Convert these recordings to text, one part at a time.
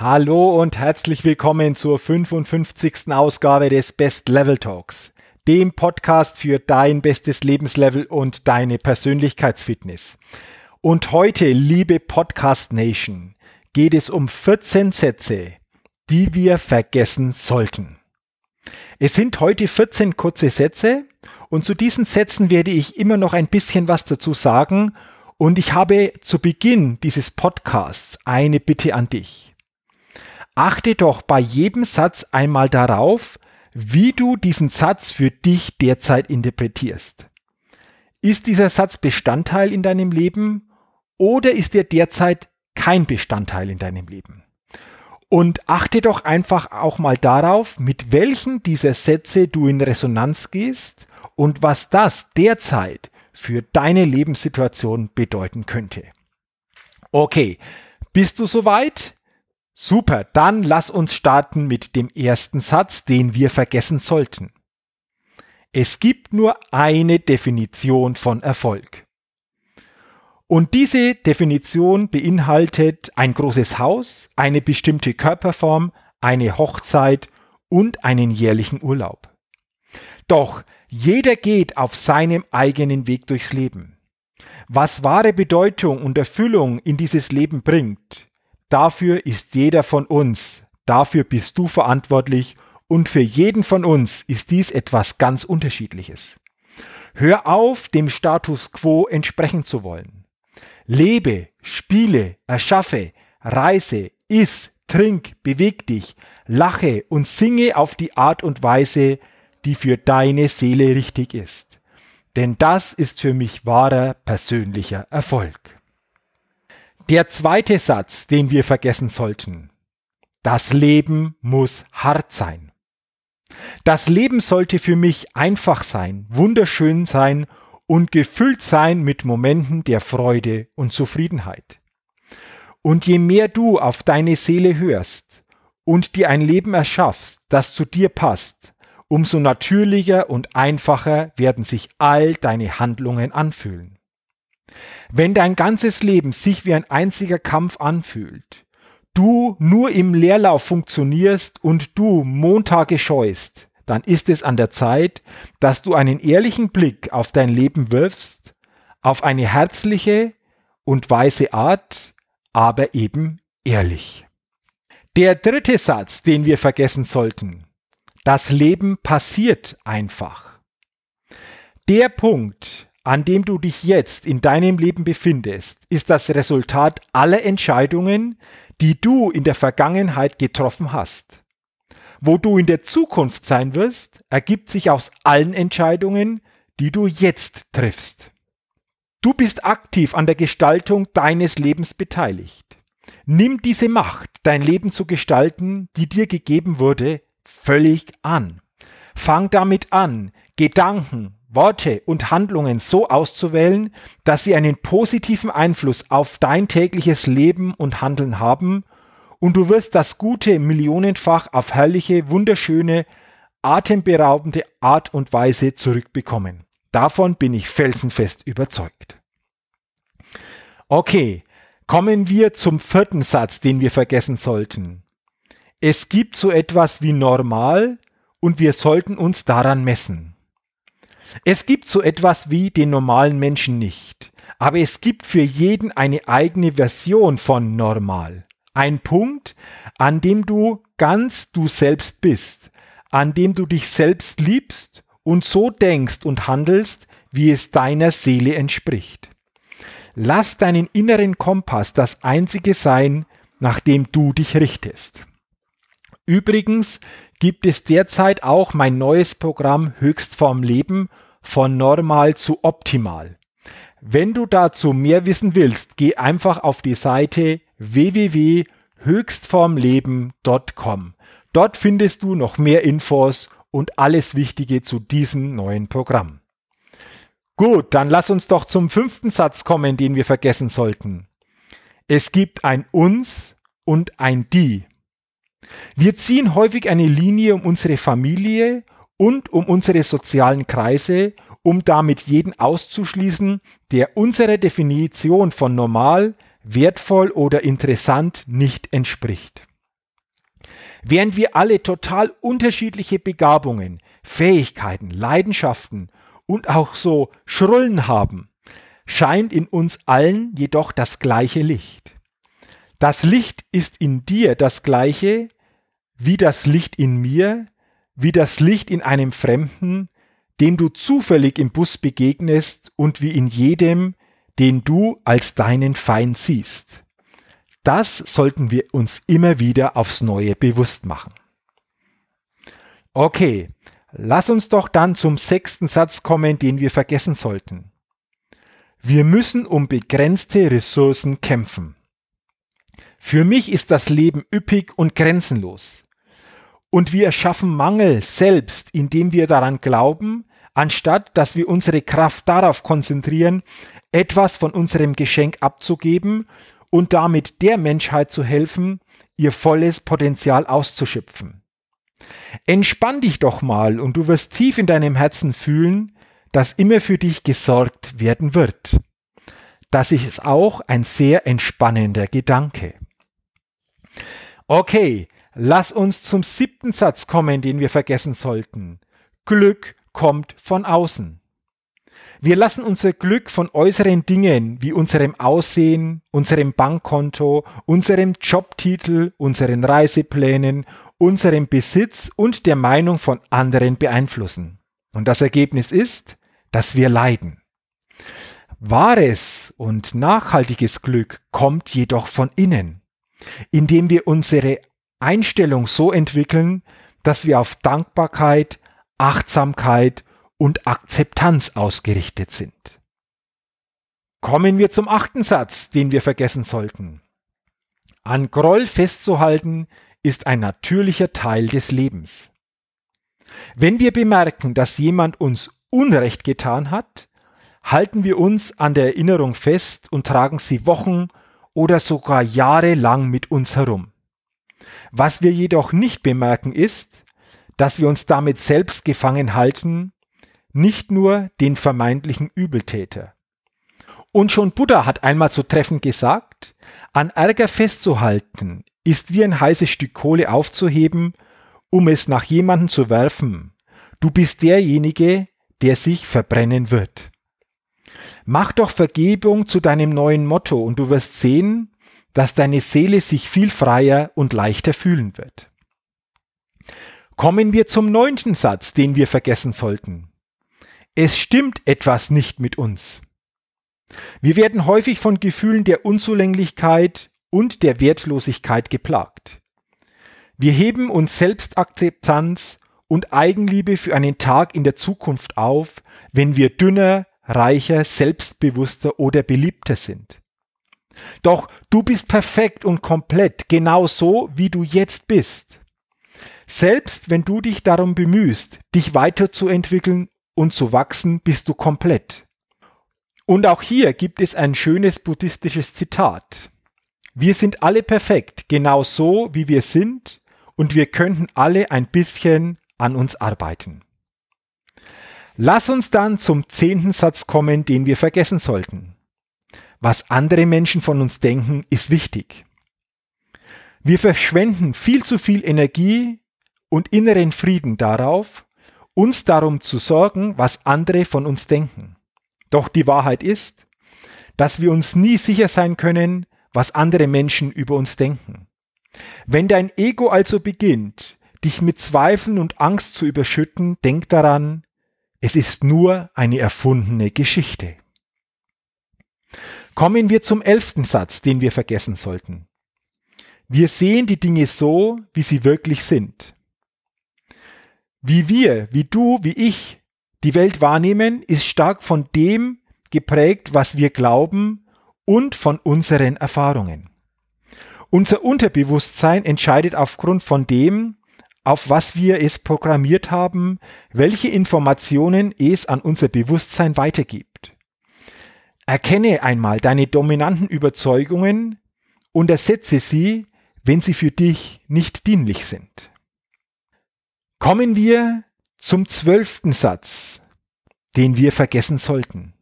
Hallo und herzlich willkommen zur 55. Ausgabe des Best Level Talks, dem Podcast für dein bestes Lebenslevel und deine Persönlichkeitsfitness. Und heute, liebe Podcast Nation, geht es um 14 Sätze, die wir vergessen sollten. Es sind heute 14 kurze Sätze und zu diesen Sätzen werde ich immer noch ein bisschen was dazu sagen und ich habe zu Beginn dieses Podcasts eine Bitte an dich. Achte doch bei jedem Satz einmal darauf, wie du diesen Satz für dich derzeit interpretierst. Ist dieser Satz Bestandteil in deinem Leben oder ist er derzeit kein Bestandteil in deinem Leben? Und achte doch einfach auch mal darauf, mit welchen dieser Sätze du in Resonanz gehst und was das derzeit für deine Lebenssituation bedeuten könnte. Okay, bist du soweit? Super, dann lass uns starten mit dem ersten Satz, den wir vergessen sollten. Es gibt nur eine Definition von Erfolg. Und diese Definition beinhaltet ein großes Haus, eine bestimmte Körperform, eine Hochzeit und einen jährlichen Urlaub. Doch jeder geht auf seinem eigenen Weg durchs Leben. Was wahre Bedeutung und Erfüllung in dieses Leben bringt, Dafür ist jeder von uns, dafür bist du verantwortlich und für jeden von uns ist dies etwas ganz Unterschiedliches. Hör auf, dem Status quo entsprechen zu wollen. Lebe, spiele, erschaffe, reise, iss, trink, beweg dich, lache und singe auf die Art und Weise, die für deine Seele richtig ist. Denn das ist für mich wahrer persönlicher Erfolg. Der zweite Satz, den wir vergessen sollten. Das Leben muss hart sein. Das Leben sollte für mich einfach sein, wunderschön sein und gefüllt sein mit Momenten der Freude und Zufriedenheit. Und je mehr du auf deine Seele hörst und dir ein Leben erschaffst, das zu dir passt, umso natürlicher und einfacher werden sich all deine Handlungen anfühlen. Wenn dein ganzes Leben sich wie ein einziger Kampf anfühlt, du nur im Leerlauf funktionierst und du Montage scheust, dann ist es an der Zeit, dass du einen ehrlichen Blick auf dein Leben wirfst, auf eine herzliche und weise Art, aber eben ehrlich. Der dritte Satz, den wir vergessen sollten. Das Leben passiert einfach. Der Punkt, an dem du dich jetzt in deinem Leben befindest, ist das Resultat aller Entscheidungen, die du in der Vergangenheit getroffen hast. Wo du in der Zukunft sein wirst, ergibt sich aus allen Entscheidungen, die du jetzt triffst. Du bist aktiv an der Gestaltung deines Lebens beteiligt. Nimm diese Macht, dein Leben zu gestalten, die dir gegeben wurde, völlig an. Fang damit an, Gedanken, Worte und Handlungen so auszuwählen, dass sie einen positiven Einfluss auf dein tägliches Leben und Handeln haben und du wirst das Gute millionenfach auf herrliche, wunderschöne, atemberaubende Art und Weise zurückbekommen. Davon bin ich felsenfest überzeugt. Okay, kommen wir zum vierten Satz, den wir vergessen sollten. Es gibt so etwas wie normal und wir sollten uns daran messen. Es gibt so etwas wie den normalen Menschen nicht, aber es gibt für jeden eine eigene Version von normal. Ein Punkt, an dem du ganz du selbst bist, an dem du dich selbst liebst und so denkst und handelst, wie es deiner Seele entspricht. Lass deinen inneren Kompass das einzige sein, nach dem du dich richtest. Übrigens gibt es derzeit auch mein neues Programm Höchstform Leben von normal zu optimal. Wenn du dazu mehr wissen willst, geh einfach auf die Seite www.höchstformleben.com. Dort findest du noch mehr Infos und alles Wichtige zu diesem neuen Programm. Gut, dann lass uns doch zum fünften Satz kommen, den wir vergessen sollten. Es gibt ein uns und ein die. Wir ziehen häufig eine Linie um unsere Familie und um unsere sozialen Kreise, um damit jeden auszuschließen, der unserer Definition von normal, wertvoll oder interessant nicht entspricht. Während wir alle total unterschiedliche Begabungen, Fähigkeiten, Leidenschaften und auch so Schrullen haben, scheint in uns allen jedoch das gleiche Licht. Das Licht ist in dir das gleiche wie das Licht in mir, wie das Licht in einem Fremden, dem du zufällig im Bus begegnest und wie in jedem, den du als deinen Feind siehst. Das sollten wir uns immer wieder aufs Neue bewusst machen. Okay, Lass uns doch dann zum sechsten Satz kommen, den wir vergessen sollten. Wir müssen um begrenzte Ressourcen kämpfen. Für mich ist das Leben üppig und grenzenlos. Und wir erschaffen Mangel selbst, indem wir daran glauben, anstatt dass wir unsere Kraft darauf konzentrieren, etwas von unserem Geschenk abzugeben und damit der Menschheit zu helfen, ihr volles Potenzial auszuschöpfen. Entspann dich doch mal und du wirst tief in deinem Herzen fühlen, dass immer für dich gesorgt werden wird. Das ist auch ein sehr entspannender Gedanke. Okay, lass uns zum siebten Satz kommen, den wir vergessen sollten. Glück kommt von außen. Wir lassen unser Glück von äußeren Dingen wie unserem Aussehen, unserem Bankkonto, unserem Jobtitel, unseren Reiseplänen, unserem Besitz und der Meinung von anderen beeinflussen. Und das Ergebnis ist, dass wir leiden. Wahres und nachhaltiges Glück kommt jedoch von innen, indem wir unsere Einstellung so entwickeln, dass wir auf Dankbarkeit, Achtsamkeit und Akzeptanz ausgerichtet sind. Kommen wir zum achten Satz, den wir vergessen sollten. An Groll festzuhalten ist ein natürlicher Teil des Lebens. Wenn wir bemerken, dass jemand uns Unrecht getan hat, halten wir uns an der Erinnerung fest und tragen sie Wochen oder sogar Jahre lang mit uns herum. Was wir jedoch nicht bemerken ist, dass wir uns damit selbst gefangen halten nicht nur den vermeintlichen Übeltäter. Und schon Buddha hat einmal so treffend gesagt, an Ärger festzuhalten ist wie ein heißes Stück Kohle aufzuheben, um es nach jemanden zu werfen. Du bist derjenige, der sich verbrennen wird. Mach doch Vergebung zu deinem neuen Motto und du wirst sehen, dass deine Seele sich viel freier und leichter fühlen wird. Kommen wir zum neunten Satz, den wir vergessen sollten. Es stimmt etwas nicht mit uns. Wir werden häufig von Gefühlen der Unzulänglichkeit und der Wertlosigkeit geplagt. Wir heben uns Selbstakzeptanz und Eigenliebe für einen Tag in der Zukunft auf, wenn wir dünner, reicher, selbstbewusster oder beliebter sind. Doch du bist perfekt und komplett, genau so, wie du jetzt bist. Selbst wenn du dich darum bemühst, dich weiterzuentwickeln und zu wachsen bist du komplett. Und auch hier gibt es ein schönes buddhistisches Zitat. Wir sind alle perfekt, genau so wie wir sind, und wir könnten alle ein bisschen an uns arbeiten. Lass uns dann zum zehnten Satz kommen, den wir vergessen sollten. Was andere Menschen von uns denken, ist wichtig. Wir verschwenden viel zu viel Energie und inneren Frieden darauf, uns darum zu sorgen, was andere von uns denken. Doch die Wahrheit ist, dass wir uns nie sicher sein können, was andere Menschen über uns denken. Wenn dein Ego also beginnt, dich mit Zweifeln und Angst zu überschütten, denk daran, es ist nur eine erfundene Geschichte. Kommen wir zum elften Satz, den wir vergessen sollten. Wir sehen die Dinge so, wie sie wirklich sind. Wie wir, wie du, wie ich die Welt wahrnehmen, ist stark von dem, geprägt, was wir glauben und von unseren Erfahrungen. Unser Unterbewusstsein entscheidet aufgrund von dem, auf was wir es programmiert haben, welche Informationen es an unser Bewusstsein weitergibt. Erkenne einmal deine dominanten Überzeugungen und ersetze sie, wenn sie für dich nicht dienlich sind. Kommen wir zum zwölften Satz, den wir vergessen sollten.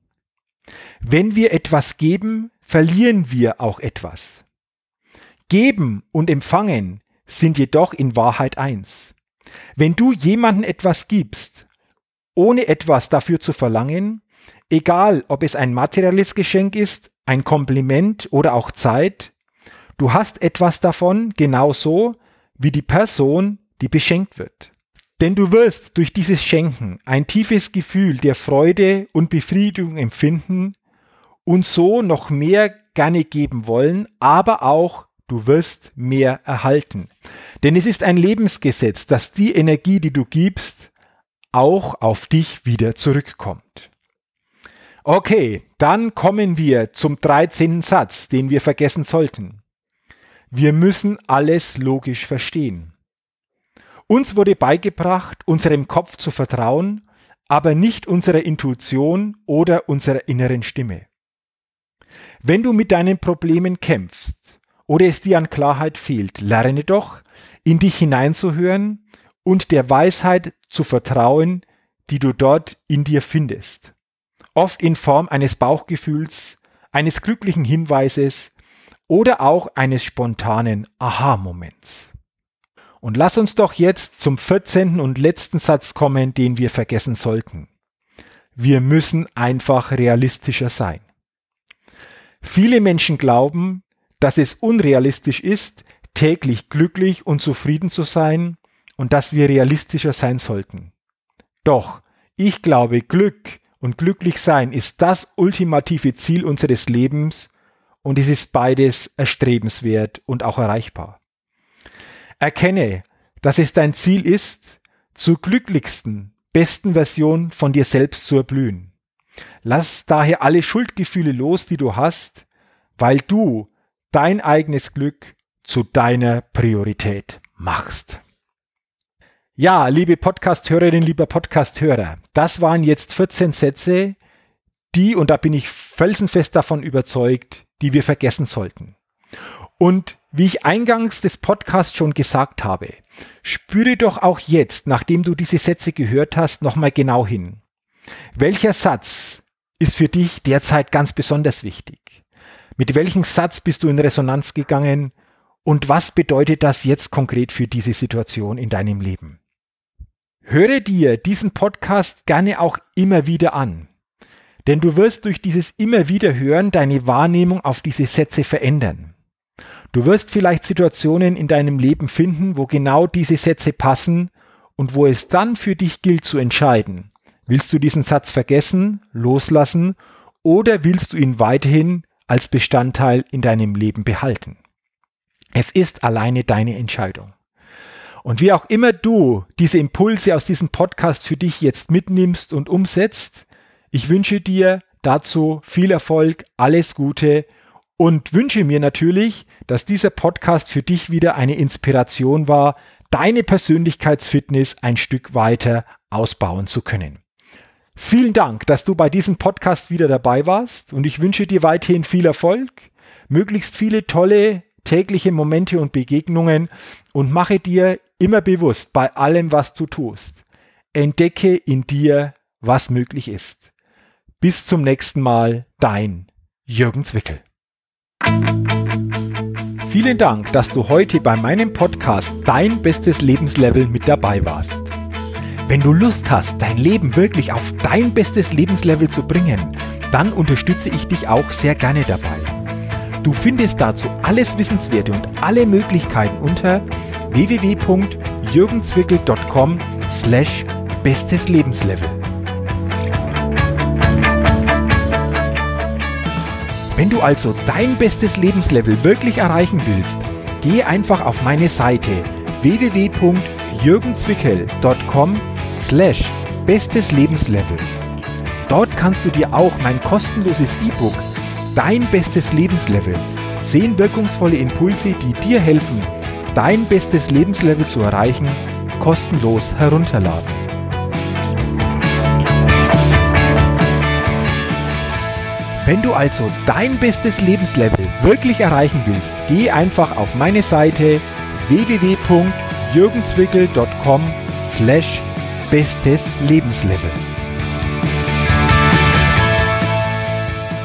Wenn wir etwas geben, verlieren wir auch etwas. Geben und empfangen sind jedoch in Wahrheit eins. Wenn du jemandem etwas gibst, ohne etwas dafür zu verlangen, egal ob es ein materielles Geschenk ist, ein Kompliment oder auch Zeit, du hast etwas davon genauso wie die Person, die beschenkt wird. Denn du wirst durch dieses Schenken ein tiefes Gefühl der Freude und Befriedigung empfinden und so noch mehr gerne geben wollen, aber auch du wirst mehr erhalten. Denn es ist ein Lebensgesetz, dass die Energie, die du gibst, auch auf dich wieder zurückkommt. Okay, dann kommen wir zum 13. Satz, den wir vergessen sollten. Wir müssen alles logisch verstehen. Uns wurde beigebracht, unserem Kopf zu vertrauen, aber nicht unserer Intuition oder unserer inneren Stimme. Wenn du mit deinen Problemen kämpfst, oder es dir an Klarheit fehlt, lerne doch, in dich hineinzuhören und der Weisheit zu vertrauen, die du dort in dir findest. Oft in Form eines Bauchgefühls, eines glücklichen Hinweises oder auch eines spontanen Aha-Moments. Und lass uns doch jetzt zum 14. und letzten Satz kommen, den wir vergessen sollten. Wir müssen einfach realistischer sein. Viele Menschen glauben, dass es unrealistisch ist, täglich glücklich und zufrieden zu sein und dass wir realistischer sein sollten. Doch, ich glaube, Glück und glücklich sein ist das ultimative Ziel unseres Lebens und es ist beides erstrebenswert und auch erreichbar. Erkenne, dass es dein Ziel ist, zur glücklichsten, besten Version von dir selbst zu erblühen. Lass daher alle Schuldgefühle los, die du hast, weil du dein eigenes Glück zu deiner Priorität machst. Ja, liebe Podcast-Hörerin, lieber Podcast-Hörer, das waren jetzt 14 Sätze, die, und da bin ich felsenfest davon überzeugt, die wir vergessen sollten. Und wie ich eingangs des Podcasts schon gesagt habe, spüre doch auch jetzt, nachdem du diese Sätze gehört hast, nochmal genau hin. Welcher Satz ist für dich derzeit ganz besonders wichtig? Mit welchem Satz bist du in Resonanz gegangen und was bedeutet das jetzt konkret für diese Situation in deinem Leben? Höre dir diesen Podcast gerne auch immer wieder an, denn du wirst durch dieses immer wieder hören deine Wahrnehmung auf diese Sätze verändern. Du wirst vielleicht Situationen in deinem Leben finden, wo genau diese Sätze passen und wo es dann für dich gilt zu entscheiden. Willst du diesen Satz vergessen, loslassen oder willst du ihn weiterhin als Bestandteil in deinem Leben behalten. Es ist alleine deine Entscheidung. Und wie auch immer du diese Impulse aus diesem Podcast für dich jetzt mitnimmst und umsetzt, ich wünsche dir dazu viel Erfolg, alles Gute und wünsche mir natürlich, dass dieser Podcast für dich wieder eine Inspiration war, deine Persönlichkeitsfitness ein Stück weiter ausbauen zu können. Vielen Dank, dass du bei diesem Podcast wieder dabei warst und ich wünsche dir weiterhin viel Erfolg, möglichst viele tolle tägliche Momente und Begegnungen und mache dir immer bewusst bei allem, was du tust. Entdecke in dir, was möglich ist. Bis zum nächsten Mal, dein Jürgen Zwickel. Vielen Dank, dass du heute bei meinem Podcast Dein bestes Lebenslevel mit dabei warst. Wenn du Lust hast, dein Leben wirklich auf dein bestes Lebenslevel zu bringen, dann unterstütze ich dich auch sehr gerne dabei. Du findest dazu alles Wissenswerte und alle Möglichkeiten unter www.jürgenzwickel.com slash bestes Lebenslevel. Wenn du also dein bestes Lebenslevel wirklich erreichen willst, geh einfach auf meine Seite www.jürgenzwickel.com slash bestes Lebenslevel. Dort kannst du dir auch mein kostenloses E-Book Dein bestes Lebenslevel. Zehn wirkungsvolle Impulse, die dir helfen, dein bestes Lebenslevel zu erreichen, kostenlos herunterladen. Wenn du also dein bestes Lebenslevel wirklich erreichen willst, geh einfach auf meine Seite www.jürgenzwickel.com slash bestes Lebenslevel.